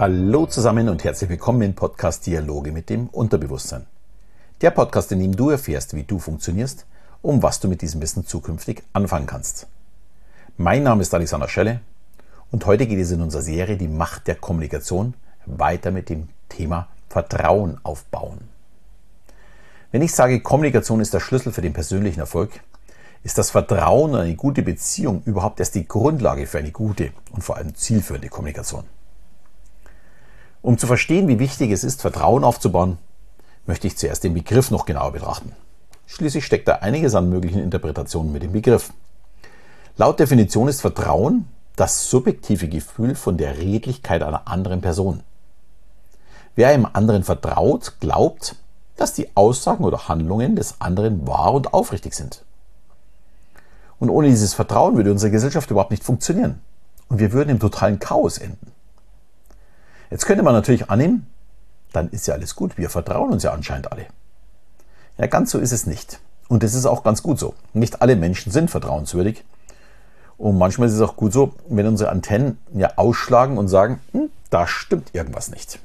Hallo zusammen und herzlich willkommen im Podcast Dialoge mit dem Unterbewusstsein. Der Podcast, in dem du erfährst, wie du funktionierst, um was du mit diesem Wissen zukünftig anfangen kannst. Mein Name ist Alexander Schelle und heute geht es in unserer Serie Die Macht der Kommunikation weiter mit dem Thema Vertrauen aufbauen. Wenn ich sage, Kommunikation ist der Schlüssel für den persönlichen Erfolg, ist das Vertrauen und eine gute Beziehung überhaupt erst die Grundlage für eine gute und vor allem zielführende Kommunikation. Um zu verstehen, wie wichtig es ist, Vertrauen aufzubauen, möchte ich zuerst den Begriff noch genauer betrachten. Schließlich steckt da einiges an möglichen Interpretationen mit dem Begriff. Laut Definition ist Vertrauen das subjektive Gefühl von der Redlichkeit einer anderen Person. Wer einem anderen vertraut, glaubt, dass die Aussagen oder Handlungen des anderen wahr und aufrichtig sind. Und ohne dieses Vertrauen würde unsere Gesellschaft überhaupt nicht funktionieren. Und wir würden im totalen Chaos enden. Jetzt könnte man natürlich annehmen, dann ist ja alles gut. Wir vertrauen uns ja anscheinend alle. Ja, ganz so ist es nicht. Und das ist auch ganz gut so. Nicht alle Menschen sind vertrauenswürdig. Und manchmal ist es auch gut so, wenn unsere Antennen ja ausschlagen und sagen, hm, da stimmt irgendwas nicht.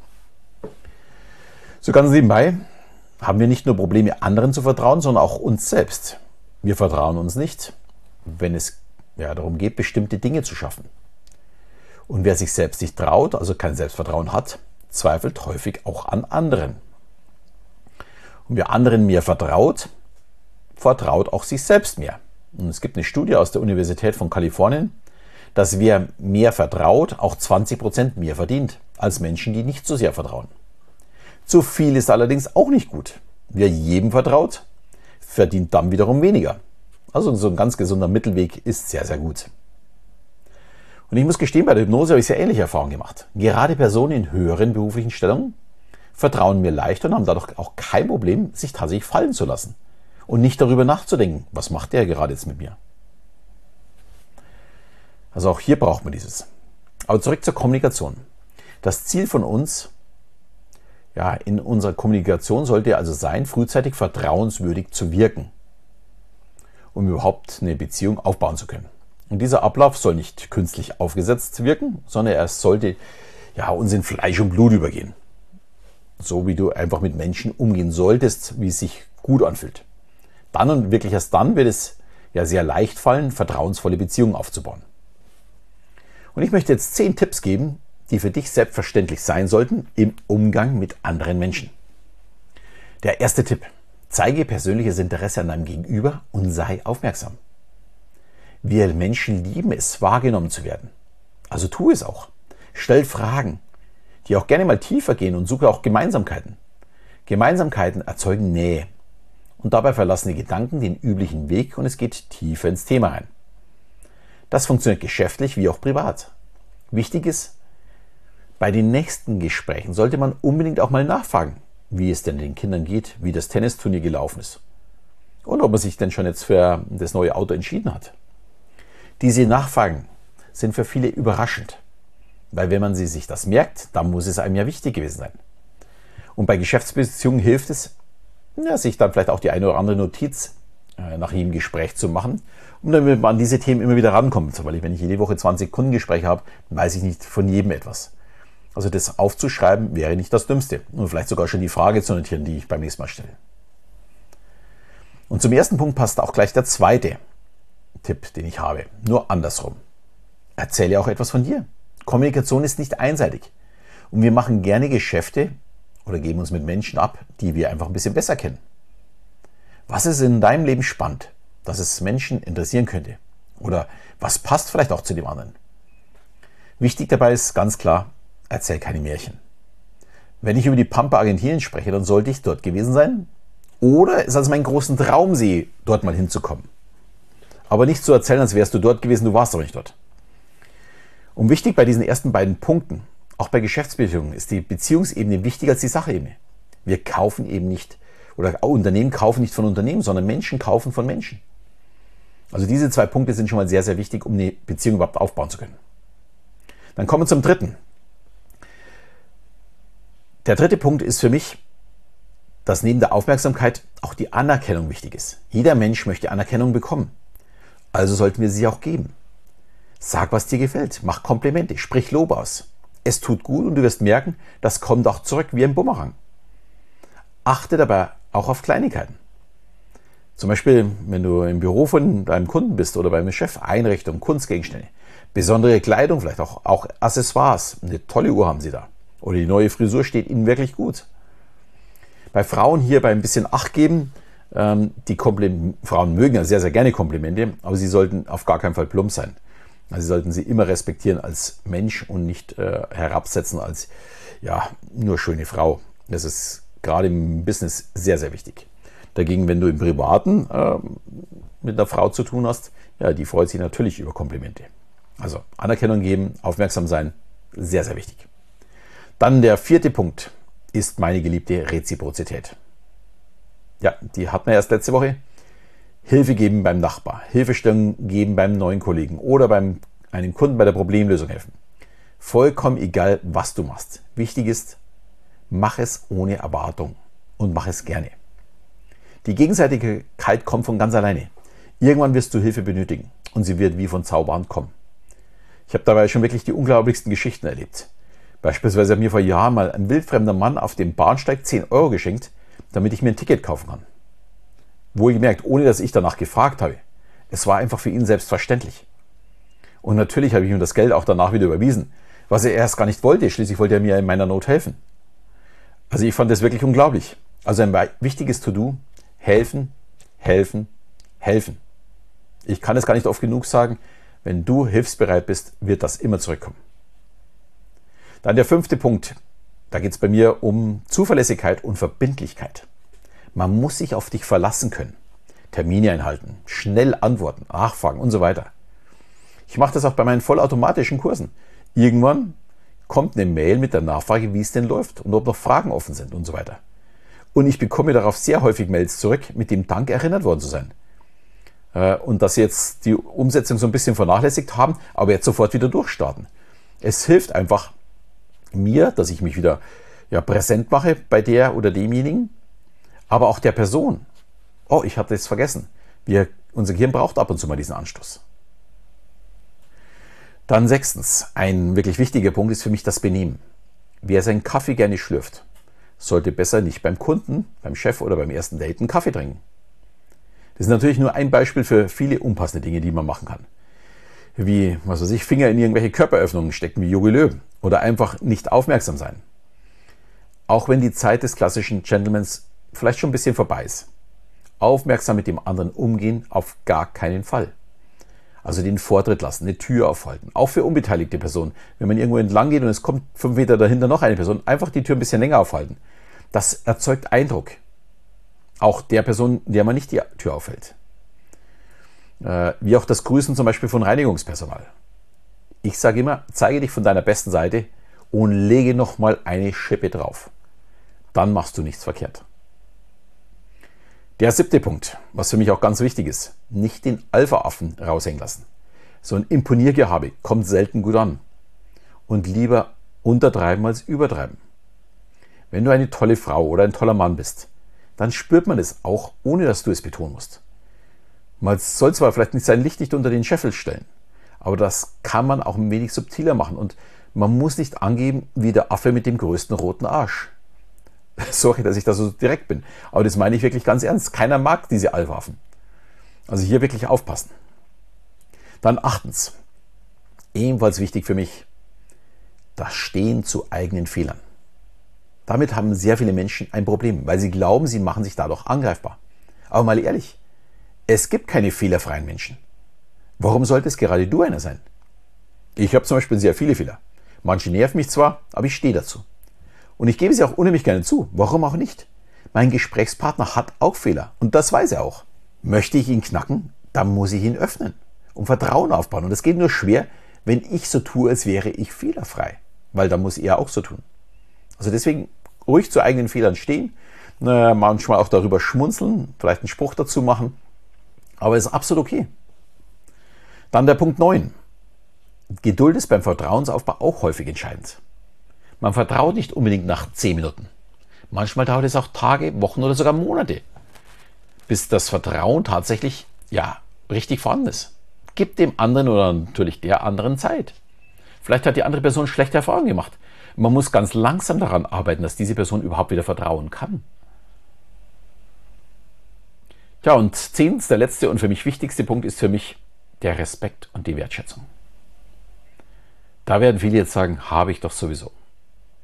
So ganz nebenbei haben wir nicht nur Probleme, anderen zu vertrauen, sondern auch uns selbst. Wir vertrauen uns nicht, wenn es ja, darum geht, bestimmte Dinge zu schaffen. Und wer sich selbst nicht traut, also kein Selbstvertrauen hat, zweifelt häufig auch an anderen. Und wer anderen mehr vertraut, vertraut auch sich selbst mehr. Und es gibt eine Studie aus der Universität von Kalifornien, dass wer mehr vertraut, auch 20 Prozent mehr verdient als Menschen, die nicht so sehr vertrauen. Zu viel ist allerdings auch nicht gut. Wer jedem vertraut, verdient dann wiederum weniger. Also so ein ganz gesunder Mittelweg ist sehr, sehr gut. Und ich muss gestehen, bei der Hypnose habe ich sehr ähnliche Erfahrungen gemacht. Gerade Personen in höheren beruflichen Stellungen vertrauen mir leicht und haben dadurch auch kein Problem, sich tatsächlich fallen zu lassen. Und nicht darüber nachzudenken, was macht der gerade jetzt mit mir. Also auch hier braucht man dieses. Aber zurück zur Kommunikation. Das Ziel von uns, ja, in unserer Kommunikation sollte also sein, frühzeitig vertrauenswürdig zu wirken, um überhaupt eine Beziehung aufbauen zu können. Und dieser Ablauf soll nicht künstlich aufgesetzt wirken, sondern er sollte ja, uns in Fleisch und Blut übergehen. So wie du einfach mit Menschen umgehen solltest, wie es sich gut anfühlt. Dann und wirklich erst dann wird es ja sehr leicht fallen, vertrauensvolle Beziehungen aufzubauen. Und ich möchte jetzt zehn Tipps geben, die für dich selbstverständlich sein sollten im Umgang mit anderen Menschen. Der erste Tipp. Zeige persönliches Interesse an deinem Gegenüber und sei aufmerksam. Wir Menschen lieben es, wahrgenommen zu werden. Also tu es auch. Stell Fragen, die auch gerne mal tiefer gehen und suche auch Gemeinsamkeiten. Gemeinsamkeiten erzeugen Nähe. Und dabei verlassen die Gedanken den üblichen Weg und es geht tiefer ins Thema rein. Das funktioniert geschäftlich wie auch privat. Wichtig ist, bei den nächsten Gesprächen sollte man unbedingt auch mal nachfragen, wie es denn den Kindern geht, wie das Tennisturnier gelaufen ist und ob man sich denn schon jetzt für das neue Auto entschieden hat. Diese Nachfragen sind für viele überraschend, weil wenn man sie sich das merkt, dann muss es einem ja wichtig gewesen sein. Und bei Geschäftsbeziehungen hilft es, ja, sich dann vielleicht auch die eine oder andere Notiz äh, nach jedem Gespräch zu machen, um damit man an diese Themen immer wieder rankommt. Weil ich, wenn ich jede Woche 20 Kundengespräche habe, weiß ich nicht von jedem etwas. Also das aufzuschreiben wäre nicht das Dümmste. Und vielleicht sogar schon die Frage zu notieren, die ich beim nächsten Mal stelle. Und zum ersten Punkt passt auch gleich der zweite. Tipp, den ich habe. Nur andersrum. Erzähle auch etwas von dir. Kommunikation ist nicht einseitig. Und wir machen gerne Geschäfte oder geben uns mit Menschen ab, die wir einfach ein bisschen besser kennen. Was ist in deinem Leben spannend, dass es Menschen interessieren könnte? Oder was passt vielleicht auch zu dem anderen? Wichtig dabei ist ganz klar, erzähl keine Märchen. Wenn ich über die Pampa Argentinien spreche, dann sollte ich dort gewesen sein. Oder es als meinen großen Traum sehe, dort mal hinzukommen aber nicht zu erzählen, als wärst du dort gewesen, du warst aber nicht dort. Und wichtig bei diesen ersten beiden Punkten, auch bei Geschäftsbeziehungen, ist die Beziehungsebene wichtiger als die Sachebene. Wir kaufen eben nicht, oder Unternehmen kaufen nicht von Unternehmen, sondern Menschen kaufen von Menschen. Also diese zwei Punkte sind schon mal sehr, sehr wichtig, um eine Beziehung überhaupt aufbauen zu können. Dann kommen wir zum dritten. Der dritte Punkt ist für mich, dass neben der Aufmerksamkeit auch die Anerkennung wichtig ist. Jeder Mensch möchte Anerkennung bekommen. Also sollten wir sie auch geben. Sag, was dir gefällt. Mach Komplimente. Sprich Lob aus. es tut gut und du wirst merken, das kommt auch zurück wie ein Bumerang. Achte dabei auch auf Kleinigkeiten. Zum Beispiel, wenn du im Büro von deinem Kunden bist oder beim Chef, Einrichtung, Kunstgegenstände, besondere Kleidung, vielleicht auch, auch Accessoires. Eine tolle Uhr haben sie da. Oder die neue Frisur steht ihnen wirklich gut. Bei Frauen hier bei ein bisschen Acht geben, die Komplim Frauen mögen ja sehr, sehr gerne Komplimente, aber sie sollten auf gar keinen Fall plump sein. Also sie sollten sie immer respektieren als Mensch und nicht äh, herabsetzen als ja, nur schöne Frau. Das ist gerade im Business sehr, sehr wichtig. Dagegen, wenn du im Privaten äh, mit einer Frau zu tun hast, ja, die freut sich natürlich über Komplimente. Also Anerkennung geben, aufmerksam sein, sehr, sehr wichtig. Dann der vierte Punkt ist meine geliebte Reziprozität. Ja, die hatten wir erst letzte Woche. Hilfe geben beim Nachbar, Hilfestellung geben beim neuen Kollegen oder beim einem Kunden bei der Problemlösung helfen. Vollkommen egal, was du machst. Wichtig ist, mach es ohne Erwartung und mach es gerne. Die Gegenseitigkeit kommt von ganz alleine. Irgendwann wirst du Hilfe benötigen und sie wird wie von Zauberhand kommen. Ich habe dabei schon wirklich die unglaublichsten Geschichten erlebt. Beispielsweise hat mir vor Jahren mal ein wildfremder Mann auf dem Bahnsteig 10 Euro geschenkt, damit ich mir ein Ticket kaufen kann. Wohlgemerkt, ohne dass ich danach gefragt habe. Es war einfach für ihn selbstverständlich. Und natürlich habe ich ihm das Geld auch danach wieder überwiesen, was er erst gar nicht wollte. Schließlich wollte er mir in meiner Not helfen. Also ich fand das wirklich unglaublich. Also ein wichtiges To-Do, helfen, helfen, helfen. Ich kann es gar nicht oft genug sagen, wenn du hilfsbereit bist, wird das immer zurückkommen. Dann der fünfte Punkt. Da geht es bei mir um Zuverlässigkeit und Verbindlichkeit. Man muss sich auf dich verlassen können. Termine einhalten, schnell antworten, nachfragen und so weiter. Ich mache das auch bei meinen vollautomatischen Kursen. Irgendwann kommt eine Mail mit der Nachfrage, wie es denn läuft und ob noch Fragen offen sind und so weiter. Und ich bekomme darauf sehr häufig Mails zurück, mit dem Dank erinnert worden zu sein. Äh, und dass sie jetzt die Umsetzung so ein bisschen vernachlässigt haben, aber jetzt sofort wieder durchstarten. Es hilft einfach mir, dass ich mich wieder ja, präsent mache bei der oder demjenigen, aber auch der Person. Oh, ich hatte es vergessen. Wir, unser Gehirn braucht ab und zu mal diesen Anstoß. Dann sechstens, ein wirklich wichtiger Punkt ist für mich das Benehmen. Wer seinen Kaffee gerne schlürft, sollte besser nicht beim Kunden, beim Chef oder beim ersten Date einen Kaffee trinken. Das ist natürlich nur ein Beispiel für viele unpassende Dinge, die man machen kann. Wie, was weiß ich, Finger in irgendwelche Körperöffnungen stecken wie Jogi Löw oder einfach nicht aufmerksam sein. Auch wenn die Zeit des klassischen Gentlemans vielleicht schon ein bisschen vorbei ist. Aufmerksam mit dem anderen umgehen auf gar keinen Fall. Also den Vortritt lassen, eine Tür aufhalten. Auch für unbeteiligte Personen. Wenn man irgendwo entlang geht und es kommt fünf Meter dahinter noch eine Person, einfach die Tür ein bisschen länger aufhalten. Das erzeugt Eindruck. Auch der Person, der man nicht die Tür aufhält. Äh, wie auch das Grüßen zum Beispiel von Reinigungspersonal. Ich sage immer, zeige dich von deiner besten Seite und lege nochmal eine Schippe drauf. Dann machst du nichts verkehrt. Der siebte Punkt, was für mich auch ganz wichtig ist, nicht den Alpha-Affen raushängen lassen. So ein Imponiergehabe kommt selten gut an. Und lieber untertreiben als übertreiben. Wenn du eine tolle Frau oder ein toller Mann bist, dann spürt man es auch, ohne dass du es betonen musst. Man soll zwar vielleicht nicht sein Licht nicht unter den Scheffel stellen, aber das kann man auch ein wenig subtiler machen und man muss nicht angeben wie der Affe mit dem größten roten Arsch. Sorry, dass ich da so direkt bin. Aber das meine ich wirklich ganz ernst. Keiner mag diese Allwaffen. Also hier wirklich aufpassen. Dann achtens. Ebenfalls wichtig für mich. Das Stehen zu eigenen Fehlern. Damit haben sehr viele Menschen ein Problem, weil sie glauben, sie machen sich dadurch angreifbar. Aber mal ehrlich, es gibt keine fehlerfreien Menschen. Warum sollte es gerade du einer sein? Ich habe zum Beispiel sehr viele Fehler. Manche nerven mich zwar, aber ich stehe dazu. Und ich gebe sie auch unheimlich gerne zu. Warum auch nicht? Mein Gesprächspartner hat auch Fehler und das weiß er auch. Möchte ich ihn knacken, dann muss ich ihn öffnen und Vertrauen aufbauen. Und das geht nur schwer, wenn ich so tue, als wäre ich fehlerfrei. Weil dann muss er auch so tun. Also deswegen ruhig zu eigenen Fehlern stehen, manchmal auch darüber schmunzeln, vielleicht einen Spruch dazu machen. Aber ist absolut okay. Dann der Punkt 9. Geduld ist beim Vertrauensaufbau auch häufig entscheidend. Man vertraut nicht unbedingt nach 10 Minuten. Manchmal dauert es auch Tage, Wochen oder sogar Monate, bis das Vertrauen tatsächlich, ja, richtig vorhanden ist. Gib dem anderen oder natürlich der anderen Zeit. Vielleicht hat die andere Person schlechte Erfahrungen gemacht Man muss ganz langsam daran arbeiten, dass diese Person überhaupt wieder vertrauen kann. Tja, und zehntens, der letzte und für mich wichtigste Punkt ist für mich der Respekt und die Wertschätzung. Da werden viele jetzt sagen, habe ich doch sowieso.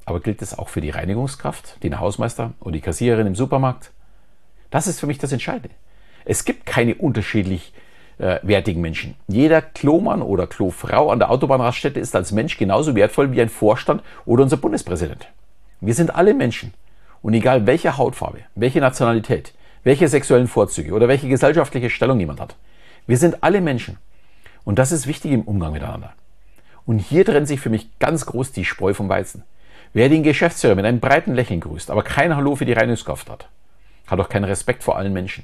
Aber gilt es auch für die Reinigungskraft, den Hausmeister und die Kassiererin im Supermarkt? Das ist für mich das Entscheidende. Es gibt keine unterschiedlich äh, wertigen Menschen. Jeder Klomann oder Klofrau an der Autobahnraststätte ist als Mensch genauso wertvoll wie ein Vorstand oder unser Bundespräsident. Wir sind alle Menschen. Und egal welche Hautfarbe, welche Nationalität, welche sexuellen Vorzüge oder welche gesellschaftliche Stellung jemand hat, wir sind alle Menschen. Und das ist wichtig im Umgang miteinander. Und hier trennt sich für mich ganz groß die Spreu vom Weizen. Wer den Geschäftsführer mit einem breiten Lächeln grüßt, aber kein Hallo für die Reinigungskraft hat, hat auch keinen Respekt vor allen Menschen.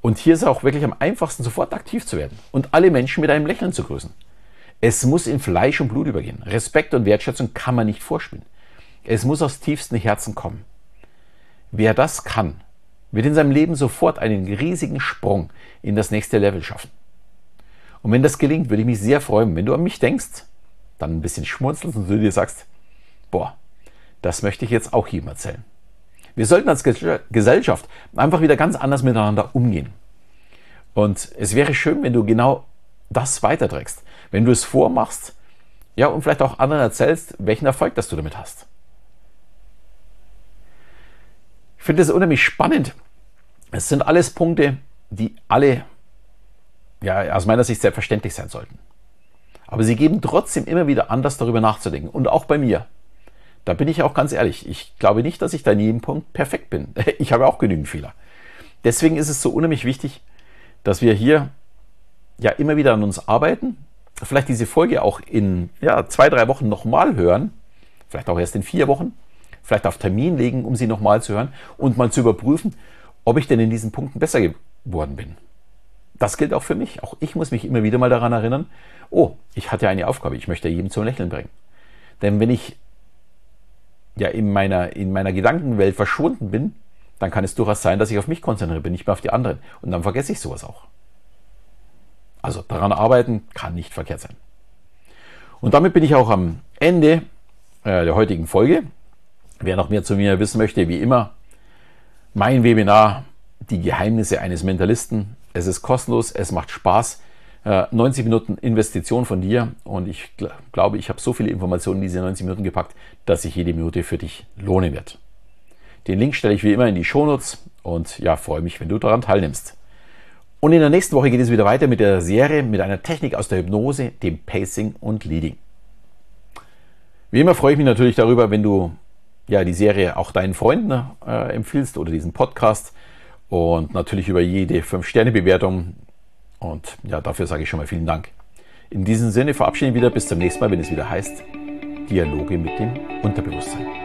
Und hier ist auch wirklich am einfachsten, sofort aktiv zu werden und alle Menschen mit einem Lächeln zu grüßen. Es muss in Fleisch und Blut übergehen. Respekt und Wertschätzung kann man nicht vorspielen. Es muss aus tiefstem Herzen kommen. Wer das kann, wird in seinem Leben sofort einen riesigen Sprung in das nächste Level schaffen. Und wenn das gelingt, würde ich mich sehr freuen, wenn du an mich denkst, dann ein bisschen schmunzelst und du dir sagst, boah, das möchte ich jetzt auch jedem erzählen. Wir sollten als Gesellschaft einfach wieder ganz anders miteinander umgehen. Und es wäre schön, wenn du genau das weiterträgst. Wenn du es vormachst, ja, und vielleicht auch anderen erzählst, welchen Erfolg das du damit hast. Ich finde es unheimlich spannend. Es sind alles Punkte, die alle ja, aus meiner Sicht selbstverständlich sein sollten. Aber sie geben trotzdem immer wieder anders darüber nachzudenken. Und auch bei mir. Da bin ich auch ganz ehrlich. Ich glaube nicht, dass ich da in jedem Punkt perfekt bin. Ich habe auch genügend Fehler. Deswegen ist es so unheimlich wichtig, dass wir hier ja immer wieder an uns arbeiten. Vielleicht diese Folge auch in ja, zwei, drei Wochen nochmal hören. Vielleicht auch erst in vier Wochen. Vielleicht auf Termin legen, um sie nochmal zu hören und mal zu überprüfen, ob ich denn in diesen Punkten besser geworden bin. Das gilt auch für mich. Auch ich muss mich immer wieder mal daran erinnern, oh, ich hatte eine Aufgabe, ich möchte jedem zum Lächeln bringen. Denn wenn ich ja in meiner, in meiner Gedankenwelt verschwunden bin, dann kann es durchaus sein, dass ich auf mich konzentriere bin, nicht mehr auf die anderen. Und dann vergesse ich sowas auch. Also daran arbeiten kann nicht verkehrt sein. Und damit bin ich auch am Ende äh, der heutigen Folge. Wer noch mehr zu mir wissen möchte, wie immer, mein Webinar, die Geheimnisse eines Mentalisten, es ist kostenlos, es macht Spaß. 90 äh, Minuten Investition von dir und ich glaube, ich habe so viele Informationen in diese 90 Minuten gepackt, dass sich jede Minute für dich lohnen wird. Den Link stelle ich wie immer in die Shownotes und ja, freue mich, wenn du daran teilnimmst. Und in der nächsten Woche geht es wieder weiter mit der Serie mit einer Technik aus der Hypnose, dem Pacing und Leading. Wie immer freue ich mich natürlich darüber, wenn du ja die Serie auch deinen Freunden äh, empfiehlst oder diesen Podcast und natürlich über jede 5-Sterne-Bewertung. Und ja, dafür sage ich schon mal vielen Dank. In diesem Sinne verabschiede ich wieder bis zum nächsten Mal, wenn es wieder heißt Dialoge mit dem Unterbewusstsein.